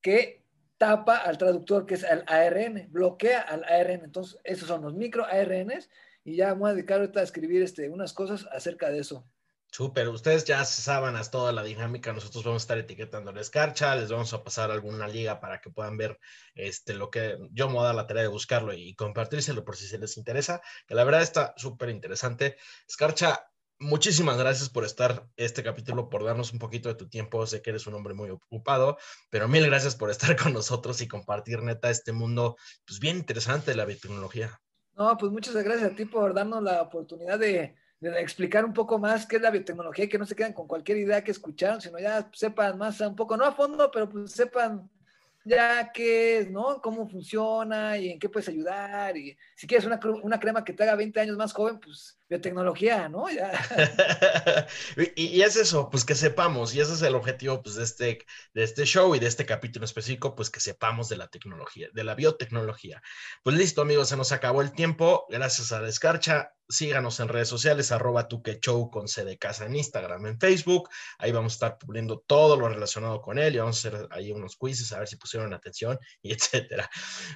que tapa al traductor, que es el ARN, bloquea al ARN. Entonces, esos son los microARNs y ya vamos a dedicar ahorita a escribir este, unas cosas acerca de eso. Súper, ustedes ya saben toda la dinámica, nosotros vamos a estar etiquetando la escarcha, les vamos a pasar alguna liga para que puedan ver este, lo que yo me voy a dar la tarea de buscarlo y compartírselo por si se les interesa, que la verdad está súper interesante. Escarcha, muchísimas gracias por estar este capítulo, por darnos un poquito de tu tiempo, sé que eres un hombre muy ocupado, pero mil gracias por estar <laughs> con nosotros y compartir neta este mundo pues bien interesante de la biotecnología. No, pues muchas gracias a ti por darnos la oportunidad de de explicar un poco más qué es la biotecnología y que no se quedan con cualquier idea que escucharon, sino ya sepan más un poco, no a fondo, pero pues sepan ya qué es, ¿no? Cómo funciona y en qué puedes ayudar. Y si quieres una, una crema que te haga 20 años más joven, pues biotecnología, ¿no? <laughs> Y, es eso, pues que sepamos, y ese es el objetivo pues, de, este, de este show y de este capítulo específico, pues que sepamos de la tecnología, de la biotecnología. Pues listo, amigos, se nos acabó el tiempo. Gracias a la escarcha síganos en redes sociales, arroba show con C de casa en Instagram, en Facebook. Ahí vamos a estar publicando todo lo relacionado con él y vamos a hacer ahí unos quizzes a ver si pusieron atención <laughs> y etcétera.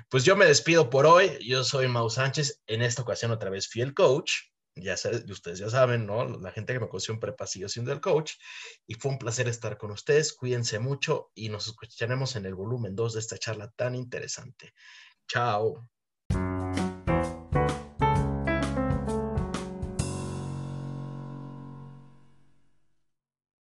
Pues yo me despido por hoy. Yo soy Mau Sánchez. En esta ocasión otra vez fiel coach. Ya sé, ustedes ya saben, ¿no? La gente que me conoció en prepa siendo el coach. Y fue un placer estar con ustedes. Cuídense mucho y nos escucharemos en el volumen 2 de esta charla tan interesante. Chao.